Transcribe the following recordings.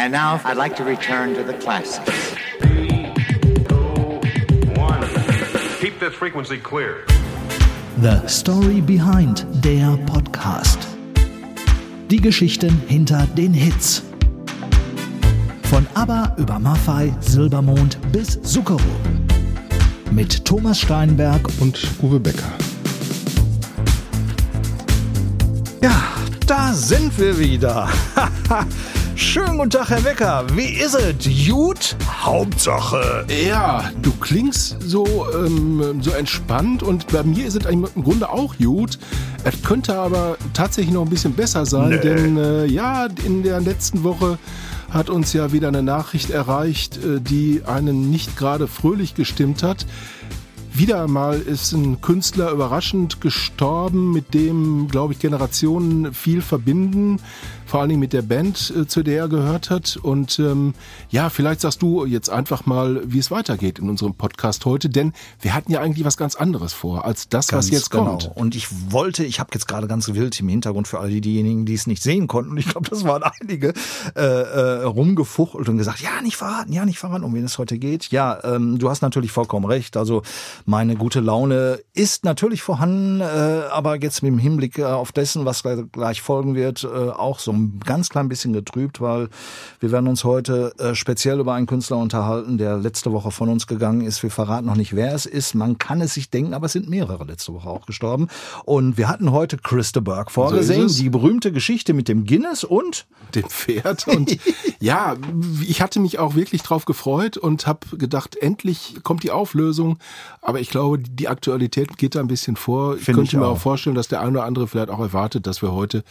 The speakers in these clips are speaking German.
And now I'd like to return to the classics. Keep this frequency clear. The Story Behind der Podcast. Die Geschichten hinter den Hits. Von ABBA über Maffei, Silbermond bis Zuckerro. Mit Thomas Steinberg und Uwe Becker. Ja, da sind wir wieder. Schönen guten Tag, Herr Wecker. Wie ist es? Gut? Hauptsache. Ja, du klingst so, ähm, so entspannt und bei mir ist es im Grunde auch gut. Es könnte aber tatsächlich noch ein bisschen besser sein, nee. denn äh, ja, in der letzten Woche hat uns ja wieder eine Nachricht erreicht, äh, die einen nicht gerade fröhlich gestimmt hat. Wieder mal ist ein Künstler überraschend gestorben, mit dem, glaube ich, Generationen viel verbinden vor allen Dingen mit der Band, äh, zu der er gehört hat. Und ähm, ja, vielleicht sagst du jetzt einfach mal, wie es weitergeht in unserem Podcast heute, denn wir hatten ja eigentlich was ganz anderes vor, als das, ganz was jetzt genau. kommt. Und ich wollte, ich habe jetzt gerade ganz wild im Hintergrund für all diejenigen, die es nicht sehen konnten, und ich glaube, das waren einige, äh, äh, rumgefuchtelt und gesagt, ja, nicht verraten, ja, nicht verraten, um wen es heute geht. Ja, ähm, du hast natürlich vollkommen recht. Also meine gute Laune ist natürlich vorhanden, äh, aber jetzt mit dem Hinblick äh, auf dessen, was gleich folgen wird, äh, auch so ein ganz klein bisschen getrübt, weil wir werden uns heute äh, speziell über einen Künstler unterhalten, der letzte Woche von uns gegangen ist. Wir verraten noch nicht, wer es ist. Man kann es sich denken, aber es sind mehrere letzte Woche auch gestorben. Und wir hatten heute Christa Burke vorgesehen, so die berühmte Geschichte mit dem Guinness und dem Pferd. Und ja, ich hatte mich auch wirklich drauf gefreut und habe gedacht, endlich kommt die Auflösung. Aber ich glaube, die Aktualität geht da ein bisschen vor. Find ich könnte ich mir auch vorstellen, dass der eine oder andere vielleicht auch erwartet, dass wir heute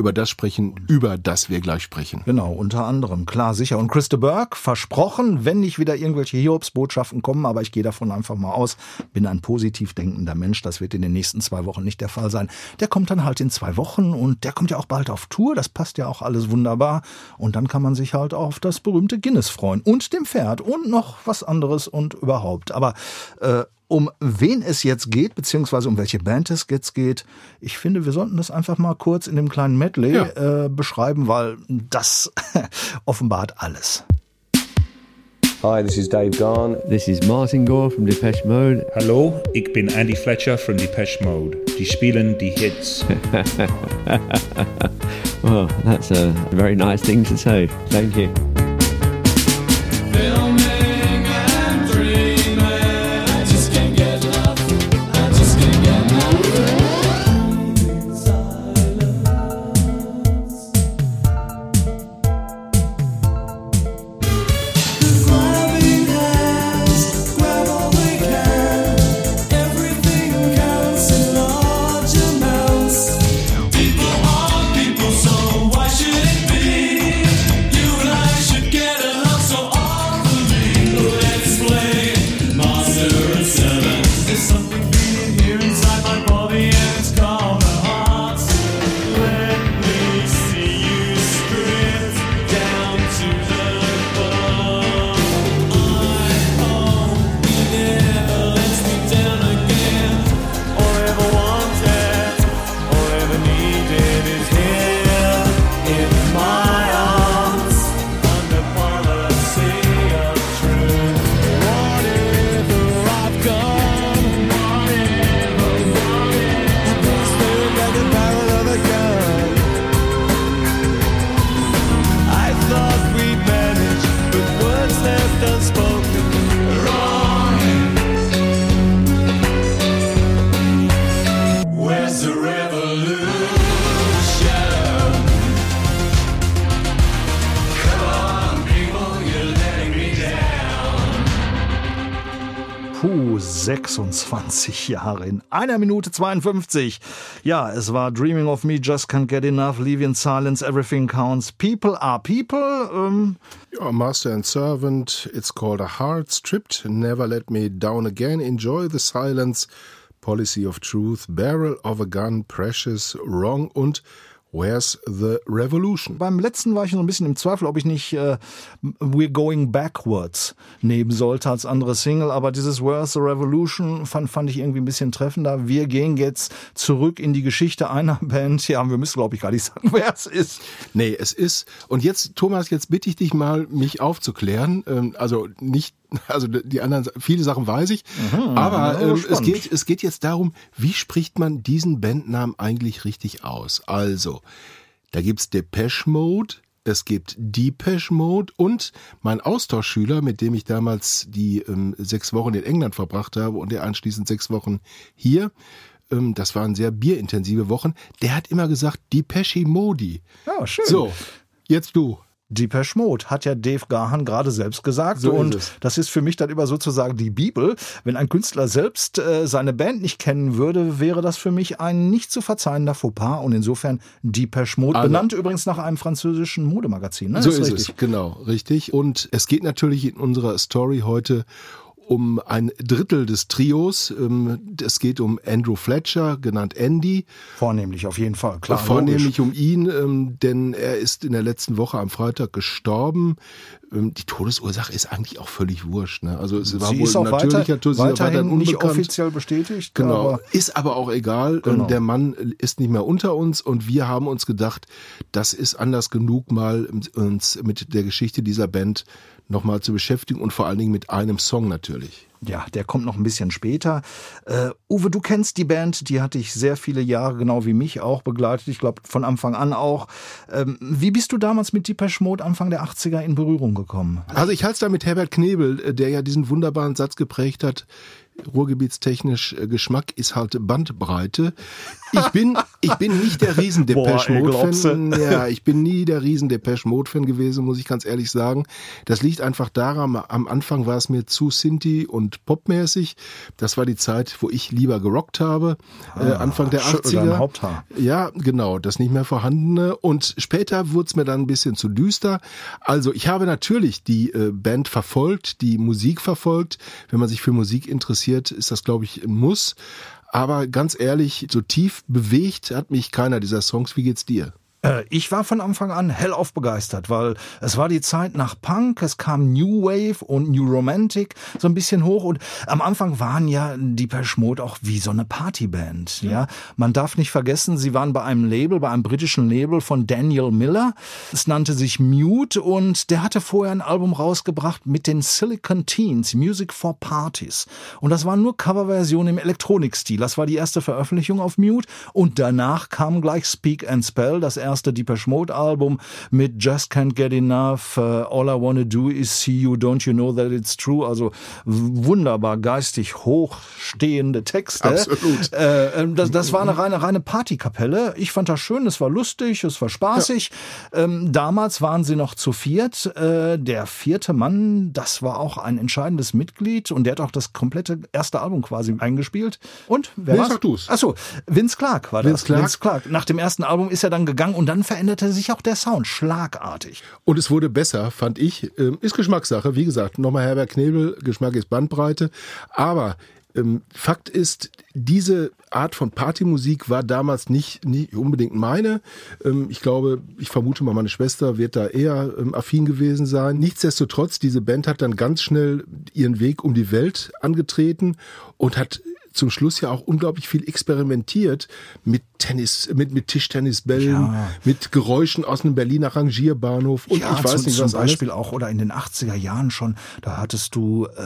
über das sprechen, über das wir gleich sprechen. Genau, unter anderem, klar, sicher. Und Christa Burke, versprochen, wenn nicht wieder irgendwelche Hiobsbotschaften kommen, aber ich gehe davon einfach mal aus, bin ein positiv denkender Mensch, das wird in den nächsten zwei Wochen nicht der Fall sein. Der kommt dann halt in zwei Wochen und der kommt ja auch bald auf Tour, das passt ja auch alles wunderbar. Und dann kann man sich halt auf das berühmte Guinness freuen und dem Pferd und noch was anderes und überhaupt. Aber äh, um wen es jetzt geht, beziehungsweise um welche Band es jetzt geht. Ich finde, wir sollten das einfach mal kurz in dem kleinen Medley ja. äh, beschreiben, weil das offenbart alles. Hi, this is Dave Garn. This is Martin Gore from Depeche Mode. Hallo, ich bin Andy Fletcher from Depeche Mode. Die spielen die Hits. well, that's a very nice thing to say. Thank you. 26 Jahre in einer Minute 52. Ja, es war Dreaming of Me, Just Can't Get Enough, Leave in Silence, Everything Counts, People Are People. Ähm. Ja, Master and Servant, It's Called a Heart, Stripped, Never Let Me Down Again, Enjoy the Silence, Policy of Truth, Barrel of a Gun, Precious, Wrong und Where's the Revolution? Beim letzten war ich noch ein bisschen im Zweifel, ob ich nicht äh, We're Going Backwards nehmen sollte als andere Single, aber dieses Where's the Revolution fand, fand ich irgendwie ein bisschen treffender. Wir gehen jetzt zurück in die Geschichte einer Band. Ja, wir müssen, glaube ich, gar nicht sagen, wer es ist. Nee, es ist. Und jetzt, Thomas, jetzt bitte ich dich mal, mich aufzuklären. Ähm, also nicht, also die anderen, viele Sachen weiß ich. aber Mhm, ja, ähm, es geht, es geht jetzt darum, wie spricht man diesen Bandnamen eigentlich richtig aus? Also, da gibt's Depeche Mode. Es gibt Depeche Mode und mein Austauschschüler, mit dem ich damals die ähm, sechs Wochen in England verbracht habe und der anschließend sechs Wochen hier, ähm, das waren sehr bierintensive Wochen, der hat immer gesagt Depeche Modi. Ja, schön. So, jetzt du. Depeche Mode hat ja Dave Gahan gerade selbst gesagt So ist und es. das ist für mich dann immer sozusagen die Bibel. Wenn ein Künstler selbst äh, seine Band nicht kennen würde, wäre das für mich ein nicht zu verzeihender Fauxpas und insofern Depeche Mode, Also- benannt übrigens nach einem französischen Modemagazin. Ne? So ist richtig. es, genau, richtig. Und es geht natürlich in unserer Story heute um ein Drittel des Trios. Ähm, Es geht um Andrew Fletcher, genannt Andy. Vornehmlich, auf jeden Fall. Klar, Vornehmlich logisch. um ihn, ähm, denn er ist in der letzten Woche am Freitag gestorben. Ähm, Die Todesursache ist eigentlich auch völlig wurscht. Ne? Also es war Sie wohl ist auch natürlicher weiter, Tod, weiterhin nicht offiziell bestätigt. Genau, Aber ist aber auch egal. Genau. Ähm, Der Mann ist nicht mehr unter uns und wir haben uns gedacht, das ist Anlass genug, mal uns mit der Geschichte dieser Band nochmal zu beschäftigen und vor allen Dingen mit einem Song natürlich. Ja, der kommt noch ein bisschen später. Äh, Uwe, du kennst die Band, die hat dich sehr viele Jahre, genau wie mich, auch begleitet. Ich glaube, von Anfang an auch. Ähm, wie bist du damals mit Depeche Mode Anfang der 80er in Berührung gekommen? Also ich halte es da mit Herbert Knebel, äh, der ja diesen wunderbaren Satz geprägt hat, ruhrgebietstechnisch äh, Geschmack ist halt Bandbreite. Ich bin, ich bin nicht der riesen Depeche Mode Fan. Ja, ich bin nie der riesen Depeche Mode Fan gewesen, muss ich ganz ehrlich sagen. Das liegt einfach daran, am Anfang war es mir zu Sinti und popmäßig. Das war die Zeit, wo ich lieber gerockt habe, äh, Anfang der schüttel 80er. dein Haupthaar. Ja, genau, das nicht mehr vorhandene. Und später wurde es mir dann ein bisschen zu düster. Also ich habe natürlich die äh, Band verfolgt, die Musik verfolgt. Wenn man sich für Musik interessiert, ist das, glaube ich, ein Muss. Aber ganz ehrlich, so tief bewegt hat mich keiner dieser Songs. Wie geht's dir? Äh, Ich war von Anfang an hellauf begeistert, weil es war die Zeit nach Punk, es kam New Wave und New Romantic so ein bisschen hoch und am Anfang waren ja die Mode auch wie so eine Partyband, ja. Man darf nicht vergessen, sie waren bei einem Label, bei einem britischen Label von Daniel Miller. Es nannte sich Mute und der hatte vorher ein Album rausgebracht mit den Silicon Teens, Music for Parties. Und das waren nur Coverversionen im Elektronikstil. Das war die erste Veröffentlichung auf Mute und danach kam gleich Speak and Spell, das erste Depeche Mode Album mit Just Can't Get Enough, uh, All I Wanna Do Is See You, Don't You Know That It's True, also wunderbar geistig hochstehende Texte. Absolut. Äh, ähm, das, das war eine reine, reine Partykapelle. Ich fand das schön, es war lustig, es war spaßig. Ähm, damals waren sie noch zu viert. Äh, der vierte Mann, das war auch ein entscheidendes Mitglied und der hat auch das komplette erste Album quasi eingespielt. Und wer Nee, war's? sag du's. Achso, Vince Clark war Vince das. Clark. Vince Clark. Nach dem ersten Album ist er dann gegangen und dann veränderte sich auch der Sound schlagartig. Und es wurde besser, fand ich. Ähm, Ist Geschmackssache. Wie gesagt, nochmal Herbert Knebel, Geschmack ist Bandbreite. Aber ähm, Fakt ist, diese Art von Partymusik war damals nicht, nicht unbedingt meine. Ähm, ich glaube, ich vermute mal, meine Schwester wird da eher affin gewesen sein. Nichtsdestotrotz, diese Band hat dann ganz schnell ihren Weg um die Welt angetreten und hat zum Schluss ja auch unglaublich viel experimentiert mit Tennis, mit, mit Tischtennisbällen, Ja. mit Geräuschen aus einem Berliner Rangierbahnhof und ja, ich weiß zum, nicht zum was alles. Beispiel auch oder in den 80er Jahren schon, da hattest du äh,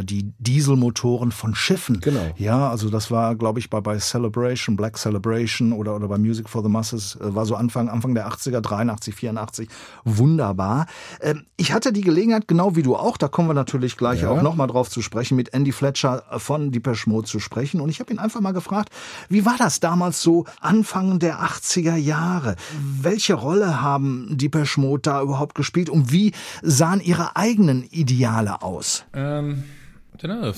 äh, die Dieselmotoren von Schiffen. Genau. Ja, also das war, glaube ich, bei, bei Celebration, Black Celebration oder, oder bei Music for the Masses, äh, war so Anfang, Anfang der 80er, 83, 84. Wunderbar. Ähm, ich hatte die Gelegenheit, genau wie du auch, da kommen wir natürlich gleich Ja. auch nochmal drauf zu sprechen, mit Andy Fletcher von Depeche Mode zu sprechen. Und ich habe ihn einfach mal gefragt, wie war das damals so Anfang der 80er Jahre? Welche Rolle haben Depeche Mode da überhaupt gespielt und wie sahen ihre eigenen Ideale aus?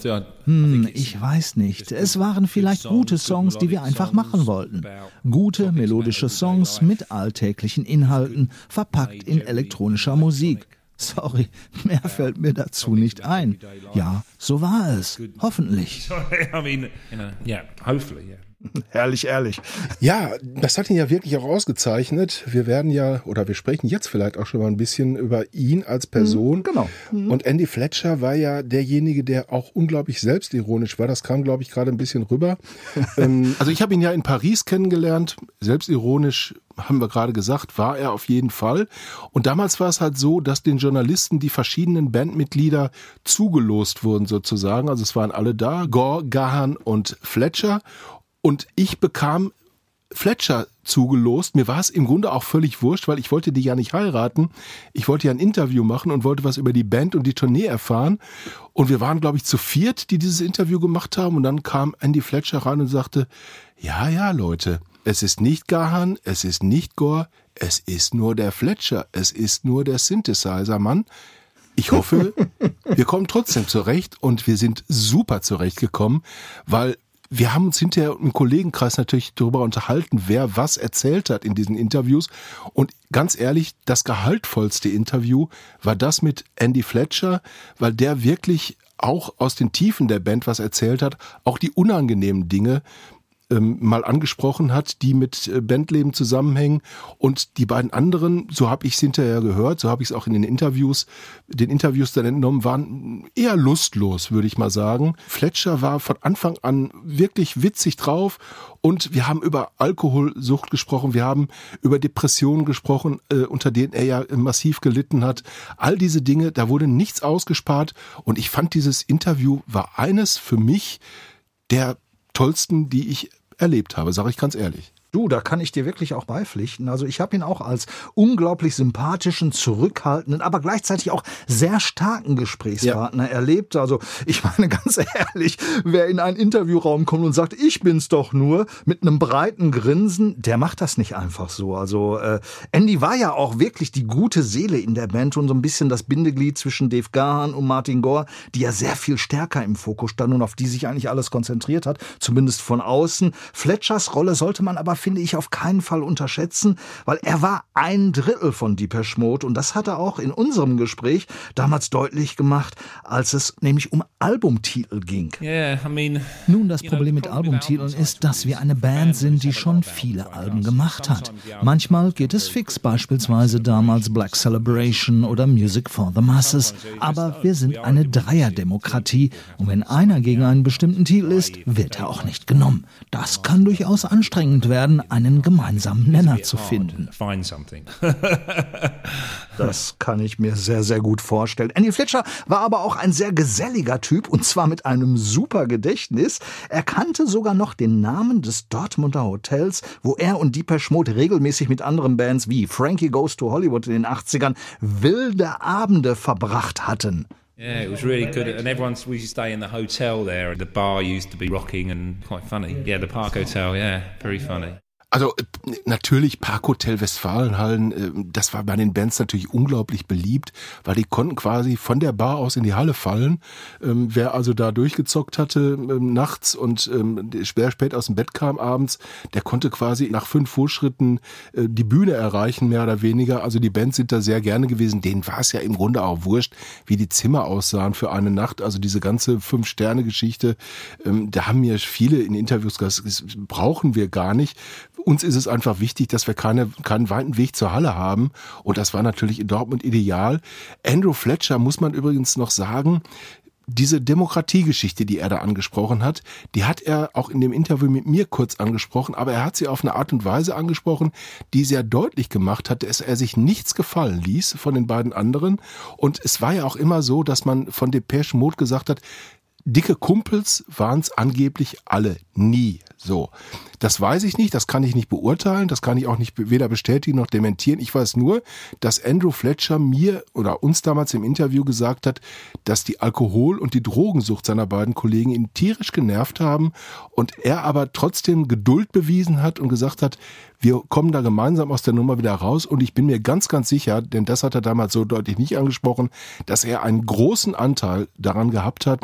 Are. Hm, ich weiß nicht. Es waren vielleicht gute Songs, die wir einfach machen wollten. Gute melodische Songs mit alltäglichen Inhalten, verpackt in elektronischer Musik. Sorry, mehr fällt mir dazu nicht ein. Ja, so war es. Hoffentlich. I mean, you know, yeah, hopefully, yeah. Herrlich, ehrlich. Ja, das hat ihn ja wirklich auch ausgezeichnet. Wir werden ja, oder wir sprechen jetzt vielleicht auch schon mal ein bisschen über ihn als Person. Mhm, genau. Mhm. Und Andy Fletcher war ja derjenige, der auch unglaublich selbstironisch war. Das kam, glaube ich, gerade ein bisschen rüber. ähm, also ich habe ihn ja in Paris kennengelernt. Selbstironisch haben wir gerade gesagt, war er auf jeden Fall. Und damals war es halt so, dass den Journalisten die verschiedenen Bandmitglieder zugelost wurden sozusagen. Also es waren alle da, Gore, Gahan und Fletcher. Und ich bekam Fletcher zugelost. Mir war es im Grunde auch völlig wurscht, weil ich wollte die ja nicht heiraten. Ich wollte ja ein Interview machen und wollte was über die Band und die Tournee erfahren. Und wir waren, glaube ich, zu viert, die dieses Interview gemacht haben. Und dann kam Andy Fletcher rein und sagte, ja, ja, Leute, es ist nicht Gahan, es ist nicht Gore, es ist nur der Fletcher, es ist nur der Synthesizer-Mann. Ich hoffe, wir kommen trotzdem zurecht und wir sind super zurechtgekommen, weil wir haben uns hinterher im Kollegenkreis natürlich darüber unterhalten, wer was erzählt hat in diesen Interviews. Und ganz ehrlich, das gehaltvollste Interview war das mit Andy Fletcher, weil der wirklich auch aus den Tiefen der Band was erzählt hat, auch die unangenehmen Dinge, ähm, mal angesprochen hat, die mit äh, Bandleben zusammenhängen. Und die beiden anderen, so habe ich es hinterher gehört, so habe ich es auch in den Interviews, den Interviews dann entnommen, waren eher lustlos, würde ich mal sagen. Fletcher war von Anfang an wirklich witzig drauf und wir haben über Alkoholsucht gesprochen, wir haben über Depressionen gesprochen, äh, unter denen er ja massiv gelitten hat. All diese Dinge, da wurde nichts ausgespart und ich fand dieses Interview war eines für mich der tollsten, die ich erlebt habe, sage ich ganz ehrlich. Du, da kann ich dir wirklich auch beipflichten. Also ich habe ihn auch als unglaublich sympathischen, zurückhaltenden, aber gleichzeitig auch sehr starken Gesprächspartner ja. erlebt. Also ich meine ganz ehrlich, wer in einen Interviewraum kommt und sagt, ich bin's doch nur, mit einem breiten Grinsen, der macht das nicht einfach so. Also äh, Andy war ja auch wirklich die gute Seele in der Band und so ein bisschen das Bindeglied zwischen Dave Gahan und Martin Gore, die ja sehr viel stärker im Fokus stand und auf die sich eigentlich alles konzentriert hat, zumindest von außen. Fletchers Rolle sollte man aber finde ich, auf keinen Fall unterschätzen, weil er war ein Drittel von Depeche Mode und das hat er auch in unserem Gespräch damals deutlich gemacht, als es nämlich um Albumtitel ging. Yeah, I mean, Nun, das Problem mit Albumtiteln ist, dass wir eine Band sind, die schon viele Alben gemacht hat. Manchmal geht es fix, beispielsweise damals Black Celebration oder Music for the Masses, aber wir sind eine Dreierdemokratie und wenn einer gegen einen bestimmten Titel ist, wird er auch nicht genommen. Das kann durchaus anstrengend werden werden, einen gemeinsamen Nenner zu finden. das kann ich mir sehr, sehr gut vorstellen. Andy Fletcher war aber auch ein sehr geselliger Typ und zwar mit einem super Gedächtnis. Er kannte sogar noch den Namen des Dortmunder Hotels, wo er und Deepesh Mode regelmäßig mit anderen Bands wie Frankie Goes to Hollywood in den 80ern wilde Abende verbracht hatten. Yeah, it was really good. And everyone's, we used to stay in the hotel there. The bar used to be rocking and quite funny. Yeah, the Park Hotel, yeah, very funny. Also äh, natürlich Parkhotel Westfalenhallen, äh, das war bei den Bands natürlich unglaublich beliebt, weil die konnten quasi von der Bar aus in die Halle fallen. Ähm, wer also da durchgezockt hatte ähm, nachts und ähm, schwer spät aus dem Bett kam abends, der konnte quasi nach fünf Vorschritten äh, die Bühne erreichen, mehr oder weniger. Also die Bands sind da sehr gerne gewesen. Denen war es ja im Grunde auch wurscht, wie die Zimmer aussahen für eine Nacht. Also diese ganze Fünf-Sterne-Geschichte, da haben mir viele in Interviews gesagt, das brauchen wir gar nicht uns ist es einfach wichtig, dass wir keine, keinen weiten Weg zur Halle haben. Und das war natürlich in Dortmund ideal. Andrew Fletcher muss man übrigens noch sagen, diese Demokratiegeschichte, die er da angesprochen hat, die hat er auch in dem Interview mit mir kurz angesprochen, aber er hat sie auf eine Art und Weise angesprochen, die sehr deutlich gemacht hat, dass er sich nichts gefallen ließ von den beiden anderen. Und es war ja auch immer so, dass man von Depeche Mode gesagt hat, dicke Kumpels waren es angeblich alle nie. So. Das weiß ich nicht, das kann ich nicht beurteilen, das kann ich auch nicht weder bestätigen noch dementieren. Ich weiß nur, dass Andrew Fletcher mir oder uns damals im Interview gesagt hat, dass die Alkohol- und die Drogensucht seiner beiden Kollegen ihn tierisch genervt haben und er aber trotzdem Geduld bewiesen hat und gesagt hat, wir kommen da gemeinsam aus der Nummer wieder raus und ich bin mir ganz, ganz sicher, denn das hat er damals so deutlich nicht angesprochen, dass er einen großen Anteil daran gehabt hat,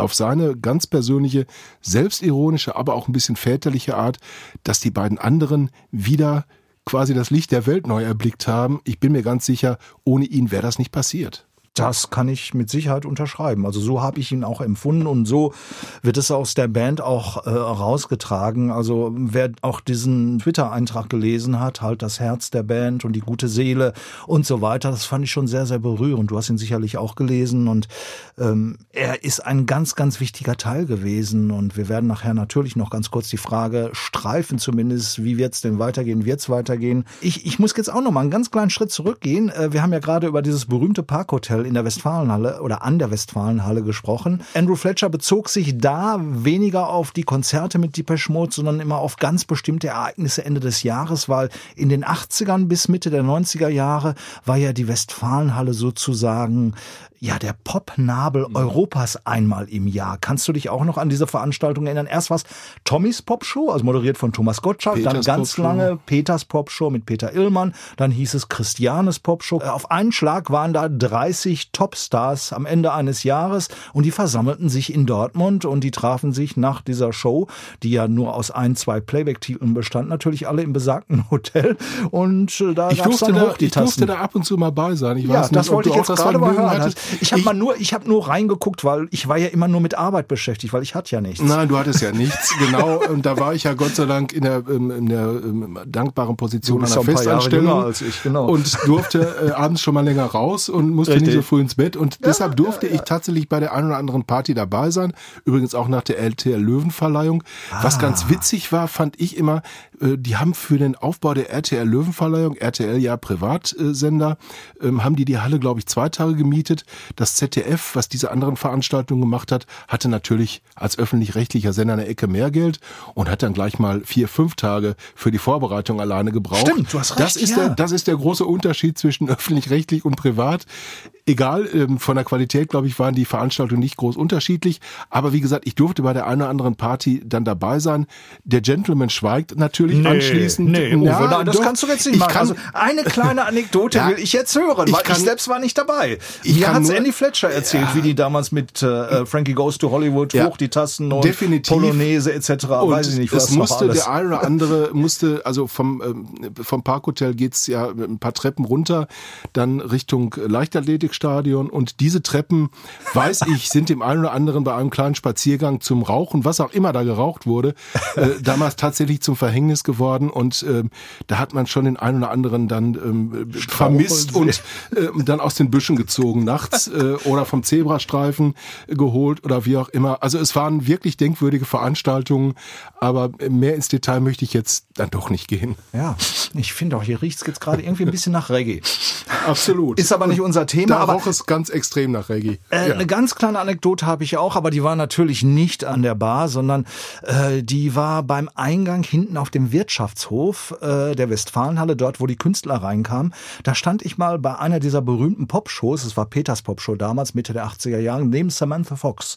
auf seine ganz persönliche, selbstironische, aber auch ein bisschen väterliche Art, dass die beiden anderen wieder quasi das Licht der Welt neu erblickt haben. Ich bin mir ganz sicher, ohne ihn wäre das nicht passiert. Das kann ich mit Sicherheit unterschreiben. Also so habe ich ihn auch empfunden und so wird es aus der Band auch äh, rausgetragen. Also wer auch diesen Twitter-Eintrag gelesen hat, halt das Herz der Band und die gute Seele und so weiter, das fand ich schon sehr, sehr berührend. Du hast ihn sicherlich auch gelesen und ähm, er ist ein ganz, ganz wichtiger Teil gewesen und wir werden nachher natürlich noch ganz kurz die Frage streifen zumindest, wie wird's denn weitergehen, wird's weitergehen. Ich, ich muss jetzt auch noch mal einen ganz kleinen Schritt zurückgehen. Äh, wir haben ja gerade über dieses berühmte Parkhotel in der Westfalenhalle oder an der Westfalenhalle gesprochen. Andrew Fletcher bezog sich da weniger auf die Konzerte mit Depeche Mode, sondern immer auf ganz bestimmte Ereignisse Ende des Jahres, weil in den 80ern bis Mitte der 90er Jahre war ja die Westfalenhalle sozusagen ja, der Popnabel mhm. Europas einmal im Jahr. Kannst du dich auch noch an diese Veranstaltung erinnern? Erst was Tommys Popshow, also moderiert von Thomas Gottschalk, Peters dann ganz Pop lange Peters Popshow mit Peter Illmann, dann hieß es Christianes Popshow. Äh, auf einen Schlag waren da 30 Topstars am Ende eines Jahres und die versammelten sich in Dortmund und die trafen sich nach dieser Show, die ja nur aus ein, zwei Playback-Titeln bestand, natürlich alle im besagten Hotel und äh, da ich durfte, da, ich durfte da ab und zu mal bei sein. Ich ja, weiß nicht, das wollte ich jetzt gerade mal hören. Ich habe mal nur, ich habe nur reingeguckt, weil ich war ja immer nur mit Arbeit beschäftigt, weil ich hatte ja nichts. Nein, du hattest ja nichts, genau. Und da war ich ja Gott sei Dank in der, ähm, in der ähm, dankbaren Position einer Festanstellung als ich, genau. und durfte äh, abends schon mal länger raus und musste Richtig. nicht so früh ins Bett. Und ja, deshalb durfte ja, ja. ich tatsächlich bei der einen oder anderen Party dabei sein. Übrigens auch nach der LTL Löwenverleihung. Ah. Was ganz witzig war, fand ich immer, äh, die haben für den Aufbau der RTL Löwenverleihung, RTL ja Privatsender, ähm, haben die die Halle, glaube ich, zwei Tage gemietet. Das ZDF, was diese anderen Veranstaltungen gemacht hat, hatte natürlich als öffentlich-rechtlicher Sender eine Ecke mehr Geld und hat dann gleich mal vier, fünf Tage für die Vorbereitung alleine gebraucht. Stimmt, du hast recht. Das ist, ja. der, das ist der große Unterschied zwischen öffentlich-rechtlich und privat. Egal, ähm, von der Qualität, glaube ich, waren die Veranstaltungen nicht groß unterschiedlich. Aber wie gesagt, ich durfte bei der einen oder anderen Party dann dabei sein. Der Gentleman schweigt natürlich nee, anschließend. Nee, Uwe, ja, nein, das doch, kannst du jetzt nicht machen. Kann, also eine kleine Anekdote ja, will ich jetzt hören, weil ich, kann, ich selbst war nicht dabei. Mir hat's Andy Fletcher erzählt, ja, wie die damals mit äh, Frankie Goes to Hollywood ja, hoch die Tassen und definitiv. Polonaise etc. Und Weiß ich nicht, was es musste der eine oder andere musste also vom ähm, vom Parkhotel geht's ja ein paar Treppen runter, dann Richtung Leichtathletikstadion. Und diese Treppen, weiß ich, sind dem einen oder anderen bei einem kleinen Spaziergang zum Rauchen, was auch immer da geraucht wurde, äh, damals tatsächlich zum Verhängnis geworden. Und ähm, da hat man schon den einen oder anderen dann ähm, vermisst und äh, dann aus den Büschen gezogen nachts äh, oder vom Zebrastreifen geholt oder wie auch immer. Also es waren wirklich denkwürdige Veranstaltungen, aber mehr ins Detail möchte ich jetzt dann doch nicht gehen. Ja, ich finde auch, hier riecht es jetzt gerade irgendwie ein bisschen nach Reggae. Absolut. Ist aber nicht unser Thema. Da aber roch es ganz extrem nach Reggae. Äh, ja. Eine ganz kleine Anekdote habe ich auch, aber die war natürlich nicht an der Bar, sondern äh, die war beim Eingang hinten auf dem Wirtschaftshof äh, der Westfalenhalle, dort wo die Künstler reinkamen. Da stand ich mal bei einer dieser berühmten Popshows, es war Peters Popshow damals, Mitte der 80er Jahre, neben Samantha Fox.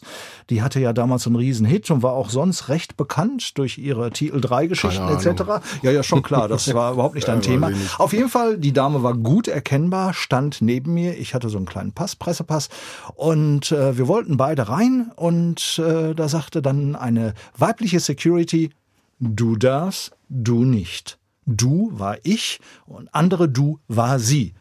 Die hatte ja damals einen riesen Hit und war auch sonst recht bekannt durch ihre Titel 3 Geschichten etc. Ja, ja, schon klar, das war überhaupt nicht ein Thema. Auf jeden Fall, die Dame war gut erkennbar, stand neben mir. Ich hatte so einen kleinen Pass, Pressepass und äh, wir wollten beide rein und äh, da sagte dann eine weibliche Security, du darfst, du nicht. Du war ich und andere du war sie.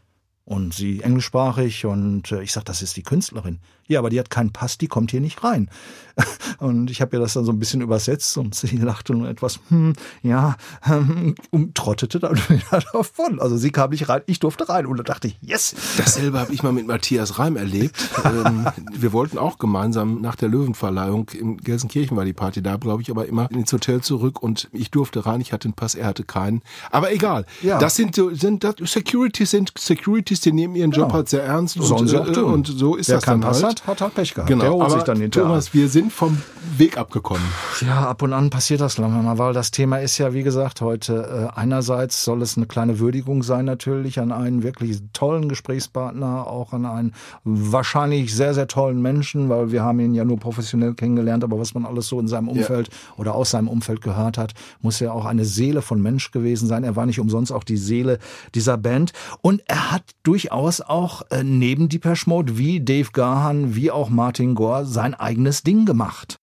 Und sie englischsprachig und äh, ich sag, das ist die Künstlerin. Ja, aber die hat keinen Pass, die kommt hier nicht rein. Und ich habe ihr das dann so ein bisschen übersetzt und sie lachte nur etwas, hm, ja, ähm, und trottete dann wieder davon. Also sie kam nicht rein, ich durfte rein und da dachte ich, yes. Dasselbe habe ich mal mit Matthias Reim erlebt. ähm, wir wollten auch gemeinsam nach der Löwenverleihung in Gelsenkirchen war die Party da, glaube ich, aber immer ins Hotel zurück und ich durfte rein, ich hatte einen Pass, er hatte keinen. Aber egal. Ja. Das sind, sind das Securities sind Securities, die nehmen ihren Job genau. halt sehr ernst und, äh, und so ist Wer das dann halt hat, hat halt Pech gehabt. Genau, der sich dann hinterher. Thomas, wir sind vom Weg abgekommen. Ja, ab und an passiert das mal, weil das Thema ist ja, wie gesagt, heute äh, einerseits soll es eine kleine Würdigung sein natürlich an einen wirklich tollen Gesprächspartner, auch an einen wahrscheinlich sehr, sehr tollen Menschen, weil wir haben ihn ja nur professionell kennengelernt, aber was man alles so in seinem Umfeld ja. oder aus seinem Umfeld gehört hat, muss ja auch eine Seele von Mensch gewesen sein. Er war nicht umsonst auch die Seele dieser Band und er hat durchaus auch äh, neben Depeche Mode wie Dave Gahan, wie auch Martin Gore sein eigenes Ding gemacht.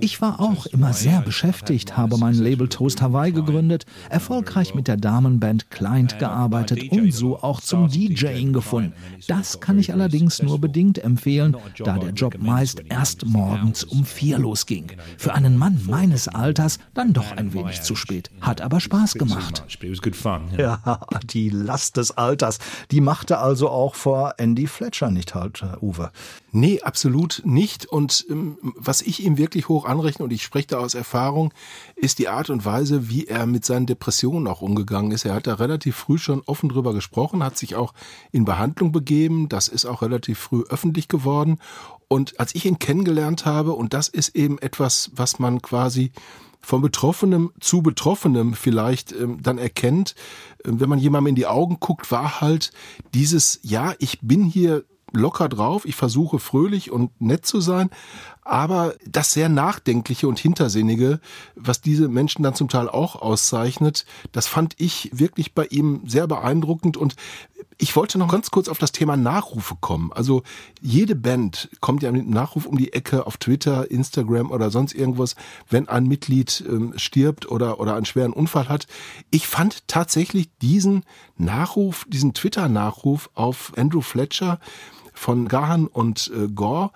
Ich war auch immer sehr beschäftigt, habe mein Label Toast Hawaii gegründet, erfolgreich mit der Damenband Client gearbeitet und so auch zum DJing gefunden. Das kann ich allerdings nur bedingt empfehlen, da der Job meist erst morgens um vier losging. Für einen Mann meines Alters dann doch ein wenig zu spät. Hat aber Spaß gemacht. Ja, die Last des Alters, die machte also auch vor Andy Fletcher nicht halt, äh, Uwe. Nee, absolut nicht. Und ähm, was ich ihm wirklich hoch anrechne, und ich spreche da aus Erfahrung, ist die Art und Weise, wie er mit seinen Depressionen auch umgegangen ist. Er hat da relativ früh schon offen drüber gesprochen, hat sich auch in Behandlung begeben. Das ist auch relativ früh öffentlich geworden. Und als ich ihn kennengelernt habe, und das ist eben etwas, was man quasi von Betroffenem zu Betroffenem vielleicht ähm, dann erkennt, äh, wenn man jemandem in die Augen guckt, war halt dieses, ja, ich bin hier locker drauf, ich versuche fröhlich und nett zu sein, aber das sehr Nachdenkliche und Hintersinnige, was diese Menschen dann zum Teil auch auszeichnet, das fand ich wirklich bei ihm sehr beeindruckend und ich wollte noch ganz kurz auf das Thema Nachrufe kommen. Also jede Band kommt ja mit einem Nachruf um die Ecke auf Twitter, Instagram oder sonst irgendwas, wenn ein Mitglied ähm, stirbt oder, oder einen schweren Unfall hat. Ich fand tatsächlich diesen Nachruf, diesen Twitter-Nachruf auf Andrew Fletcher von Gahan und äh, Gore,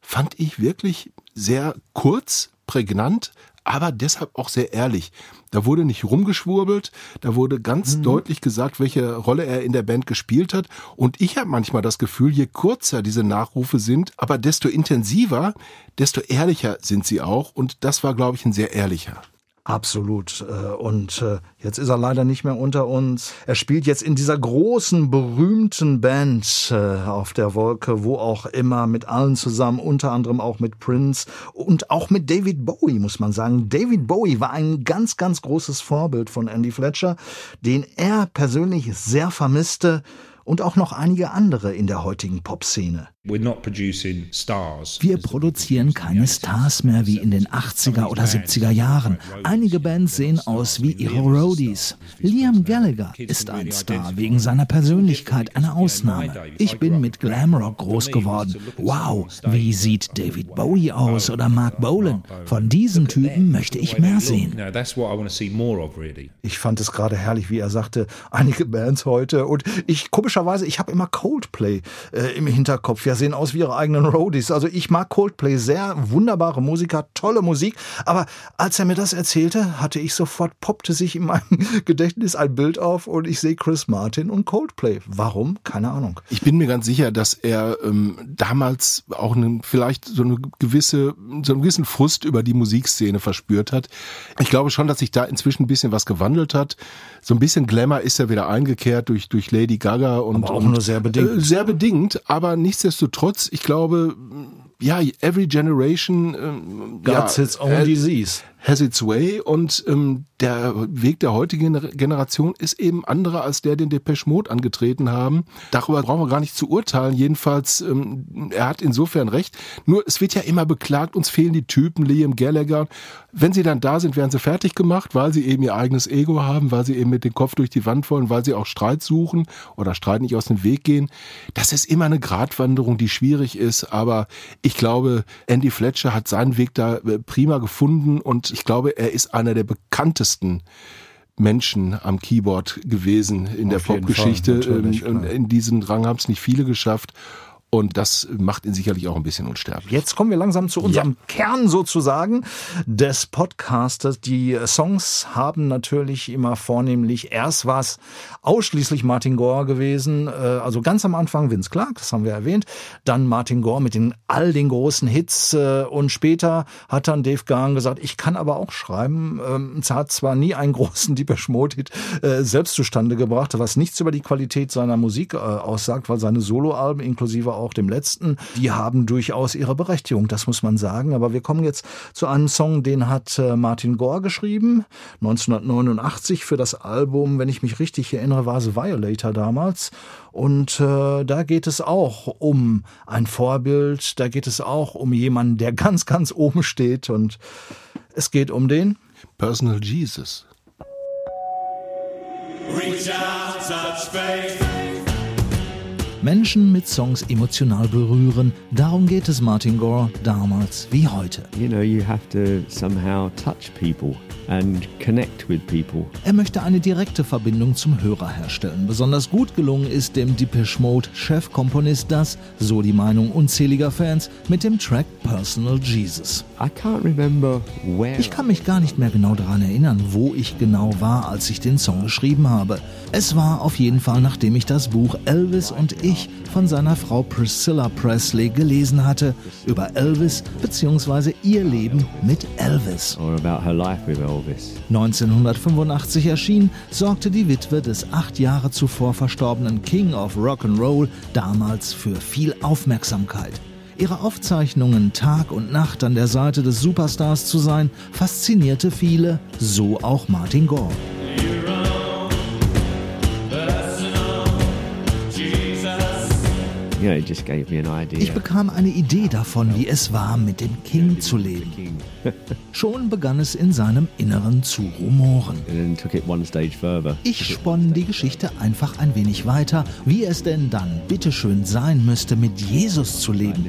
fand ich wirklich sehr kurz, prägnant, aber deshalb auch sehr ehrlich. Da wurde nicht rumgeschwurbelt, da wurde ganz mhm. deutlich gesagt, welche Rolle er in der Band gespielt hat. Und ich habe manchmal das Gefühl, je kurzer diese Nachrufe sind, aber desto intensiver, desto ehrlicher sind sie auch. Und das war, glaube ich, ein sehr ehrlicher. Absolut. Äh, und äh, jetzt ist er leider nicht mehr unter uns. Er spielt jetzt in dieser großen, berühmten Band äh, auf der Wolke, wo auch immer, mit allen zusammen, unter anderem auch mit Prince und auch mit David Bowie, muss man sagen. David Bowie war ein ganz, ganz großes Vorbild von Andy Fletcher, den er persönlich sehr vermisste und auch noch einige andere in der heutigen Popszene. Wir produzieren keine Stars mehr wie in den 80er oder 70er Jahren. Einige Bands sehen aus wie ihre Roadies. Liam Gallagher ist ein Star wegen seiner Persönlichkeit, eine Ausnahme. Ich bin mit Glamrock groß geworden. Wow, wie sieht David Bowie aus oder Mark Bolan? Von diesen Typen möchte ich mehr sehen. Ich fand es gerade herrlich, wie er sagte, einige Bands heute und ich komischerweise, ich habe immer Coldplay äh, im Hinterkopf. Ja, sehen aus wie ihre eigenen Roadies. Also ich mag Coldplay sehr, wunderbare Musiker, tolle Musik. Aber als er mir das erzählte, hatte ich sofort, poppte sich in meinem Gedächtnis ein Bild auf und ich sehe Chris Martin und Coldplay. Warum? Keine Ahnung. Ich bin mir ganz sicher, dass er ähm, damals auch eine, vielleicht so eine gewisse, so einen gewissen Frust über die Musikszene verspürt hat. Ich glaube schon, dass sich da inzwischen ein bisschen was gewandelt hat. So ein bisschen Glamour ist ja wieder eingekehrt durch, durch Lady Gaga und, aber auch und, nur sehr bedingt. Äh, sehr bedingt, aber nichtsdestotrotz nichtsdestotrotz, ich glaube, ja, every generation ähm, ja, its own disease has its way und ähm, der Weg der heutigen Generation ist eben anderer als der, den Depeche Mode angetreten haben. Darüber brauchen wir gar nicht zu urteilen. Jedenfalls, ähm, er hat insofern recht. Nur es wird ja immer beklagt, uns fehlen die Typen, Liam Gallagher. Wenn sie dann da sind, werden sie fertig gemacht, weil sie eben ihr eigenes Ego haben, weil sie eben mit dem Kopf durch die Wand wollen, weil sie auch Streit suchen oder Streit nicht aus dem Weg gehen. Das ist immer eine Gratwanderung, die schwierig ist, aber ich glaube, Andy Fletcher hat seinen Weg da äh, prima gefunden und ich glaube, er ist einer der bekanntesten Menschen am Keyboard gewesen in Auf der Popgeschichte. Ähm, in diesem Rang haben es nicht viele geschafft. Und das macht ihn sicherlich auch ein bisschen unsterblich. Jetzt kommen wir langsam zu unserem ja. Kern sozusagen des Podcastes. Die Songs haben natürlich immer vornehmlich, erst war es ausschließlich Martin Gore gewesen, äh, also ganz am Anfang Vince Clark, das haben wir erwähnt, dann Martin Gore mit den all den großen Hits äh, und später hat dann Dave Gahan gesagt, ich kann aber auch schreiben. Ähm, es hat zwar nie einen großen Deepesh Mode Hit äh, selbst zustande gebracht, was nichts über die Qualität seiner Musik aussagt, weil seine Soloalben inklusive auch dem letzten, die haben durchaus ihre Berechtigung, das muss man sagen. Aber wir kommen jetzt zu einem Song, den hat äh, Martin Gore geschrieben, 1989 für das Album, wenn ich mich richtig erinnere, war es Violator damals. Und äh, da geht es auch um ein Vorbild, da geht es auch um jemanden, der ganz, ganz oben steht. Und es geht um den Personal Jesus. Menschen mit Songs emotional berühren, darum geht es Martin Gore damals wie heute. You know, you have to somehow touch people and connect with people. Er möchte eine direkte Verbindung zum Hörer herstellen. Besonders gut gelungen ist dem Depeche Mode Chefkomponist das, so die Meinung unzähliger Fans, mit dem Track Personal Jesus. Ich kann mich gar nicht mehr genau daran erinnern, wo ich genau war, als ich den Song geschrieben habe. Es war auf jeden Fall, nachdem ich das Buch Elvis und ich von seiner Frau Priscilla Presley gelesen hatte, über Elvis bzw. ihr Leben mit Elvis. 1985 erschien, sorgte die Witwe des acht Jahre zuvor verstorbenen King of Rock'n'Roll damals für viel Aufmerksamkeit. Ihre Aufzeichnungen Tag und Nacht an der Seite des Superstars zu sein, faszinierte viele, so auch Martin Gore. Yeah, it just gave me an idea. Ich bekam eine Idee davon, wie es war, mit dem King zu leben. Schon begann es in seinem Inneren zu rumoren. Ich spann die Geschichte einfach ein wenig weiter, wie es denn dann bitteschön sein müsste, mit Jesus zu leben.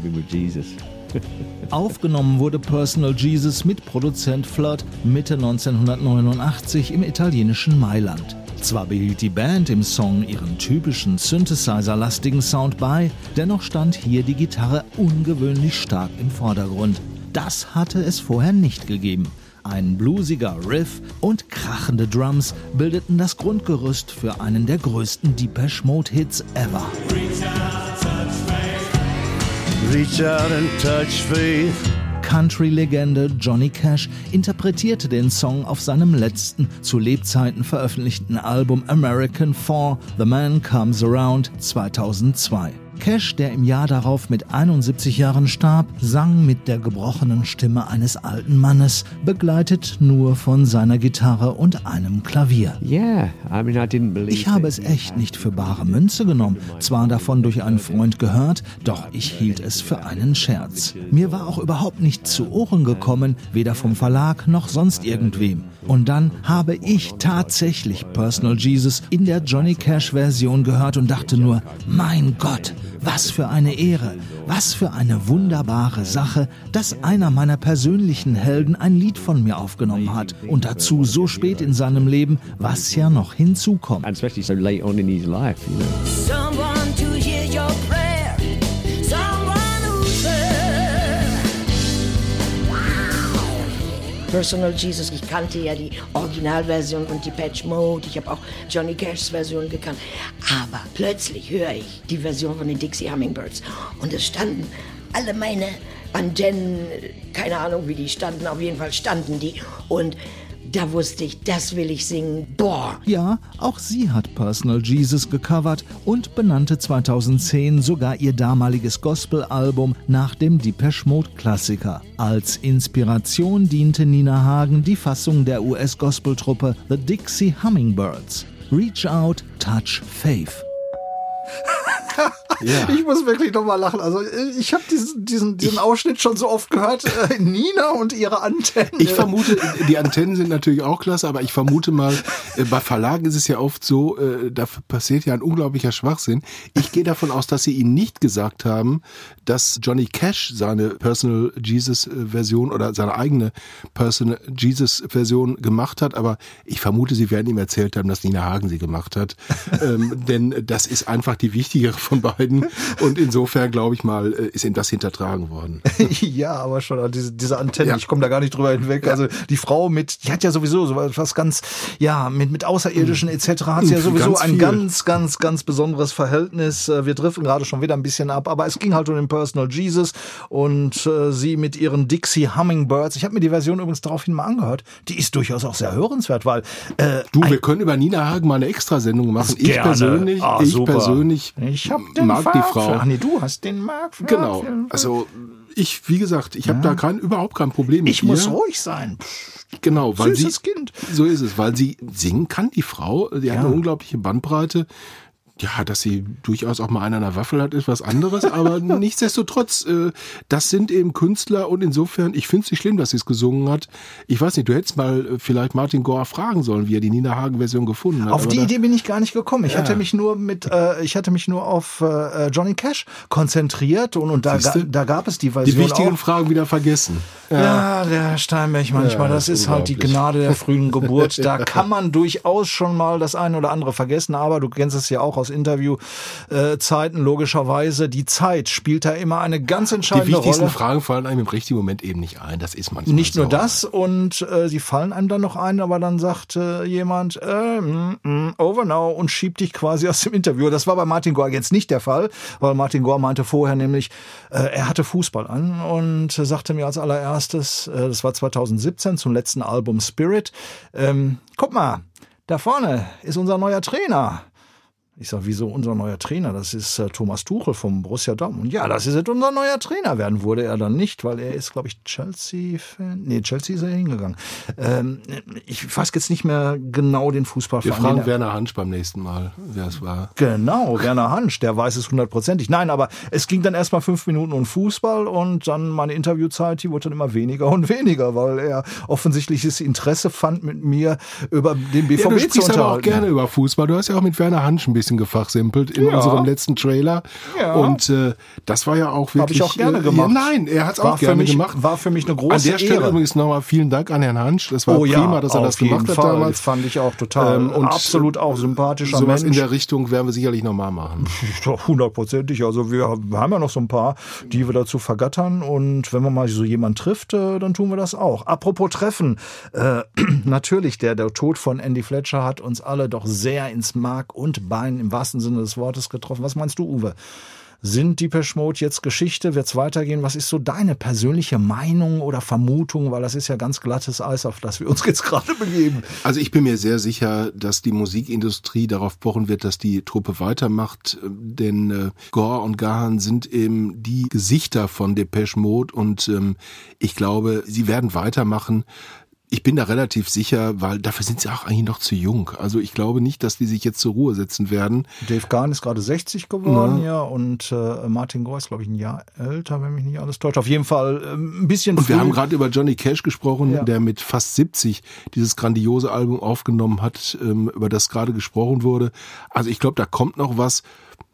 Aufgenommen wurde Personal Jesus mit Produzent Flood Mitte 1989 im italienischen Mailand. Zwar behielt die Band im Song ihren typischen Synthesizer-lastigen Sound bei, dennoch stand hier die Gitarre ungewöhnlich stark im Vordergrund. Das hatte es vorher nicht gegeben. Ein bluesiger Riff und krachende Drums bildeten das Grundgerüst für einen der größten Depeche Mode Hits ever. Reach out and touch faith. Country-Legende Johnny Cash interpretierte den Song auf seinem letzten, zu Lebzeiten veröffentlichten Album American 4 The Man Comes Around 2002. Cash, der im Jahr darauf mit 71 Jahren starb, sang mit der gebrochenen Stimme eines alten Mannes, begleitet nur von seiner Gitarre und einem Klavier. Yeah, I mean, I Ich habe es echt nicht für bare Münze genommen, zwar davon durch einen Freund gehört, doch ich hielt es für einen Scherz. Mir war auch überhaupt nicht zu Ohren gekommen, weder vom Verlag noch sonst irgendwem. Und dann habe ich tatsächlich Personal Jesus in der Johnny Cash Version gehört und dachte nur, mein Gott, was für eine Ehre, was für eine wunderbare Sache, dass einer meiner persönlichen Helden ein Lied von mir aufgenommen hat und dazu so spät in seinem Leben, was ja noch hinzukommt. Personal Jesus, ich kannte ja die Originalversion und die Patch Mode. Ich habe auch Johnny Cashs Version gekannt. Aber plötzlich höre ich die Version von den Dixie Hummingbirds. Und es standen alle meine Antennen, keine Ahnung wie die standen, auf jeden Fall standen die. Und da wusste ich, das will ich singen. Boah, Ja, auch sie hat Personal Jesus gecovert und benannte 2010 sogar ihr damaliges Gospel-Album nach dem Depeche Mode Klassiker. Als Inspiration diente Nina Hagen die Fassung der US-Gospeltruppe The Dixie Hummingbirds. Reach Out, Touch Faith. Ja. Ich muss wirklich nochmal lachen. Also ich habe diesen, diesen, diesen Ausschnitt schon so oft gehört. Äh, Nina und ihre Antennen. Ich vermute, die Antennen sind natürlich auch klasse, aber ich vermute mal, äh, bei Verlagen ist es ja oft so, äh, da passiert ja ein unglaublicher Schwachsinn. Ich gehe davon aus, dass sie ihnen nicht gesagt haben, dass Johnny Cash seine Personal Jesus äh, Version oder seine eigene Personal Jesus Version gemacht hat, aber ich vermute, sie werden ihm erzählt haben, dass Nina Hagen sie gemacht hat. ähm, denn das ist einfach die wichtigere von beiden. Und insofern, glaube ich mal, äh, ist ihm das hintertragen worden. ja, aber schon diese, diese Antenne, Ja. ich komme da gar nicht drüber hinweg. Also die Frau mit, die hat ja sowieso so was ganz, ja, mit, mit Außerirdischen etc. hat sie ja Mhm, sowieso ganz ein viel. ganz, ganz, ganz besonderes Verhältnis. Äh, Wir driften gerade schon wieder ein bisschen ab, aber es ging halt um den Personal Jesus und äh, sie mit ihren Dixie Hummingbirds. Ich habe mir die Version übrigens daraufhin mal angehört. Die ist durchaus auch sehr hörenswert, weil äh, Du, wir können über Nina Hagen mal eine Extrasendung machen. Ich Gerne. persönlich, Ah, ich persönlich ich hab den mag die Mark Frau. Ach nee, du hast den Mark. Genau. Also ich, wie gesagt, ich habe da kein, überhaupt kein Problem mit ich muss ihr. ruhig sein. Genau, weil sie Süßes Kind. so ist es, weil sie singen kann die Frau. Die hat Ja. eine unglaubliche Bandbreite. Ja, dass sie durchaus auch mal einer an der Waffel hat, ist was anderes, aber nichtsdestotrotz, äh, das sind eben Künstler und insofern, ich finde es nicht schlimm, dass sie es gesungen hat. Ich weiß nicht, du hättest mal äh, vielleicht Martin Gore fragen sollen, wie er die Nina Hagen-Version gefunden hat. Auf die da, Idee bin ich gar nicht gekommen. Ich Ja. hatte mich nur mit, äh, ich hatte mich nur auf äh, Johnny Cash konzentriert und, und da, ga, da gab es die die Version wichtigen auch. Fragen wieder vergessen. Ja, der Steinberg manchmal, Ja, das ist halt die. Gnade der frühen Geburt. Da kann man durchaus schon mal das eine oder andere vergessen, aber du kennst es ja auch aus Interviewzeiten logischerweise. Die Zeit spielt da immer eine ganz Die entscheidende wichtigsten Rolle. Fragen fallen einem im richtigen Moment eben nicht ein. Das ist manchmal Nicht so. nur das und äh, sie fallen einem dann noch ein, aber dann sagt äh, jemand äh, mm, mm, over now und schiebt dich quasi aus dem Interview. Das war bei Martin Gore jetzt nicht der Fall, weil Martin Gore meinte vorher nämlich, äh, er hatte Fußball an und äh, sagte mir als allererstes, äh, das war 2017 zum letzten Album Spirit, ähm, guck mal, da vorne ist unser neuer Trainer. Ich sag, wieso unser neuer Trainer? Das ist äh, Thomas Tuchel vom Borussia Dortmund. Ja, das ist jetzt unser neuer Trainer werden. Wurde er dann nicht, weil er ist, glaube ich, Chelsea-Fan. Nee, Chelsea ist er hingegangen. Ähm, ich weiß jetzt nicht mehr genau den Wir Fußballverein. fragen den er- Werner Hansch beim nächsten Mal, wer es war. Genau, Werner Hansch, der weiß es hundertprozentig. Nein, aber es ging dann erstmal fünf Minuten um Fußball und dann meine Interviewzeit, die wurde dann immer weniger und weniger, weil er offensichtliches Interesse fand, mit mir über den BVB Ja, du zu sprichst aber auch unterhalten. gerne über Fußball. Du hast ja auch mit Werner Hansch ein bisschen gefachsimpelt in Ja. unserem letzten Trailer. Ja. Und äh, das war ja auch wirklich. Habe ich auch gerne äh, gemacht. Ja, nein, er hat es auch für gerne mich, gemacht. War für mich eine große An der Stelle Ehre. übrigens nochmal vielen Dank an Herrn Hansch. Das war oh prima, ja, dass er das gemacht hat Fall. damals. Fand ich auch total. Ähm, und absolut auch sympathischer Sowas in Mensch. der Richtung werden wir sicherlich nochmal machen. Hundertprozentig. Also wir haben ja noch so ein paar, die wir dazu vergattern. Und wenn man mal so jemanden trifft, äh, dann tun wir das auch. Apropos Treffen. Äh, natürlich, der, der Tod von Andy Fletcher hat uns alle doch sehr ins Mark und Bein im wahrsten Sinne des Wortes getroffen. Was meinst du, Uwe? Sind Depeche Mode jetzt Geschichte? Wird's weitergehen? Was ist so deine persönliche Meinung oder Vermutung? Weil das ist ja ganz glattes Eis, auf das wir uns jetzt gerade begeben. Also ich bin mir sehr sicher, dass die Musikindustrie darauf pochen wird, dass die Truppe weitermacht, denn äh, Gore und Gahan sind eben die Gesichter von Depeche Mode und ähm, ich glaube, sie werden weitermachen. Ich bin da relativ sicher, weil dafür sind sie auch eigentlich noch zu jung. Also ich glaube nicht, dass die sich jetzt zur Ruhe setzen werden. Dave Gahan ist gerade 60 geworden, Na. ja, und äh, Martin Gore ist, glaube ich, ein Jahr älter, wenn mich nicht alles täuscht. Auf jeden Fall ähm, ein bisschen Und wir früh. haben gerade über Johnny Cash gesprochen, Ja. der mit fast 70 dieses grandiose Album aufgenommen hat, ähm, über das gerade gesprochen wurde. Also ich glaube, da kommt noch was,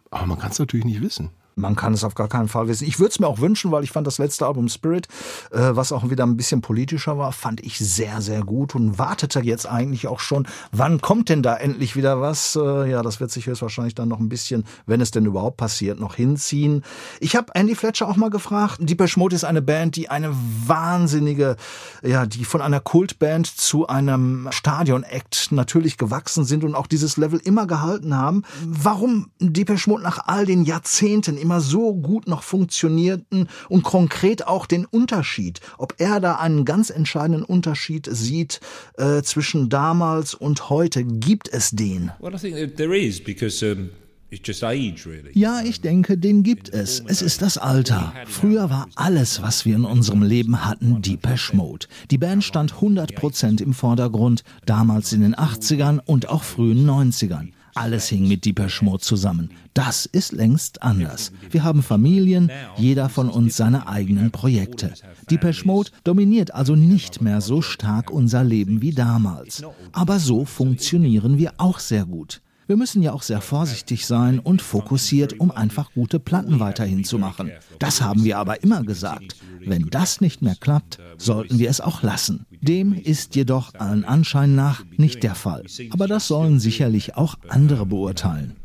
aber man kann es natürlich nicht wissen. Man kann es auf gar keinen Fall wissen. Ich würde es mir auch wünschen, weil ich fand das letzte Album Spirit, äh, was auch wieder ein bisschen politischer war, fand ich sehr, sehr gut und wartete jetzt eigentlich auch schon, wann kommt denn da endlich wieder was? Äh, ja, das wird sich höchstwahrscheinlich dann noch ein bisschen, wenn es denn überhaupt passiert, noch hinziehen. Ich habe Andy Fletcher auch mal gefragt. Depeche Mode ist eine Band, die eine wahnsinnige, ja, die von einer Kultband zu einem Stadion-Act natürlich gewachsen sind und auch dieses Level immer gehalten haben. Warum Depeche Mode nach all den Jahrzehnten immer so gut noch funktionierten und konkret auch den Unterschied, ob er da einen ganz entscheidenden Unterschied sieht äh, zwischen damals und heute, gibt es den? Well, I think there is because um, it's just age, really. Ja, ich denke, den gibt es. Es ist das Alter. Früher war alles, was wir in unserem Leben hatten, Depeche Mode. Die Band stand 100% im Vordergrund, damals in den 80ern und auch frühen 90ern. Alles hing mit Depeche Mode zusammen. Das ist längst anders. Wir haben Familien, jeder von uns seine eigenen Projekte. Depeche Mode dominiert also nicht mehr so stark unser Leben wie damals. Aber so funktionieren wir auch sehr gut. Wir müssen ja auch sehr vorsichtig sein und fokussiert, um einfach gute Platten weiterhin zu machen. Das haben wir aber immer gesagt. Wenn das nicht mehr klappt, sollten wir es auch lassen. Dem ist jedoch allen Anschein nach nicht der Fall. Aber das sollen sicherlich auch andere beurteilen.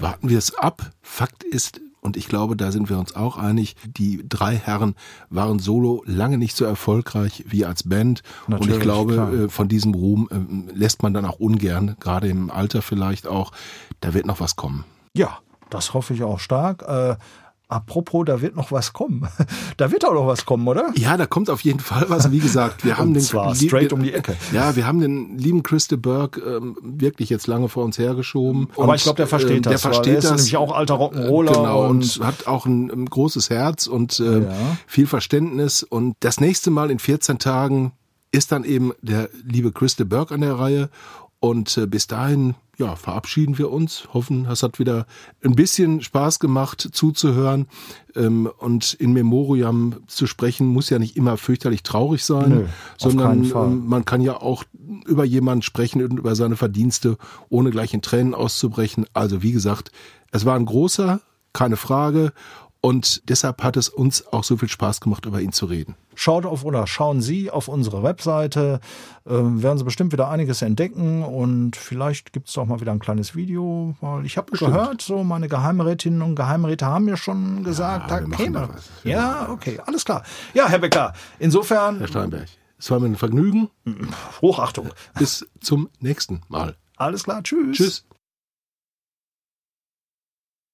Warten wir es ab. Fakt ist, und ich glaube, da sind wir uns auch einig, die drei Herren waren solo lange nicht so erfolgreich wie als Band. und Natürlich, ich glaube, klar. äh, von diesem Ruhm äh, lässt man dann auch ungern, gerade im Alter vielleicht auch. Da wird noch was kommen. Ja, das hoffe ich auch stark. Äh, apropos, da wird noch was kommen. Da wird auch noch was kommen, oder? Ja, da kommt auf jeden Fall was. Wie gesagt, wir haben den zwar straight um die Ecke. Ja, wir haben den lieben Chris de Burgh ähm, wirklich jetzt lange vor uns hergeschoben. Aber Und, ich glaube, der versteht der das. weil versteht er ist das. nämlich auch alter Rock'n'Roller. Genau, und, und hat auch ein, ein großes Herz und äh, Ja. viel Verständnis. Und das nächste Mal in 14 Tagen ist dann eben der liebe Chris de Burgh an der Reihe. Und äh, bis dahin, ja, verabschieden wir uns, hoffen, es hat wieder ein bisschen Spaß gemacht zuzuhören ähm, und in Memoriam zu sprechen, muss ja nicht immer fürchterlich traurig sein, Nö, sondern ähm, man kann ja auch über jemanden sprechen und über seine Verdienste, ohne gleich in Tränen auszubrechen. Also wie gesagt, es war ein großer, keine Frage. Und deshalb hat es uns auch so viel Spaß gemacht, über ihn zu reden. Schaut auf oder schauen Sie auf unsere Webseite, ähm, werden Sie bestimmt wieder einiges entdecken und vielleicht gibt es auch mal wieder ein kleines Video, weil ich habe gehört, so meine Geheimrätinnen und Geheimräte haben mir schon gesagt, Ja, da käme. Ja, okay, alles klar. Ja, Herr Becker, insofern Herr Steinberg, es war mir ein Vergnügen. Hochachtung. Bis zum nächsten Mal. Alles klar, tschüss. Tschüss.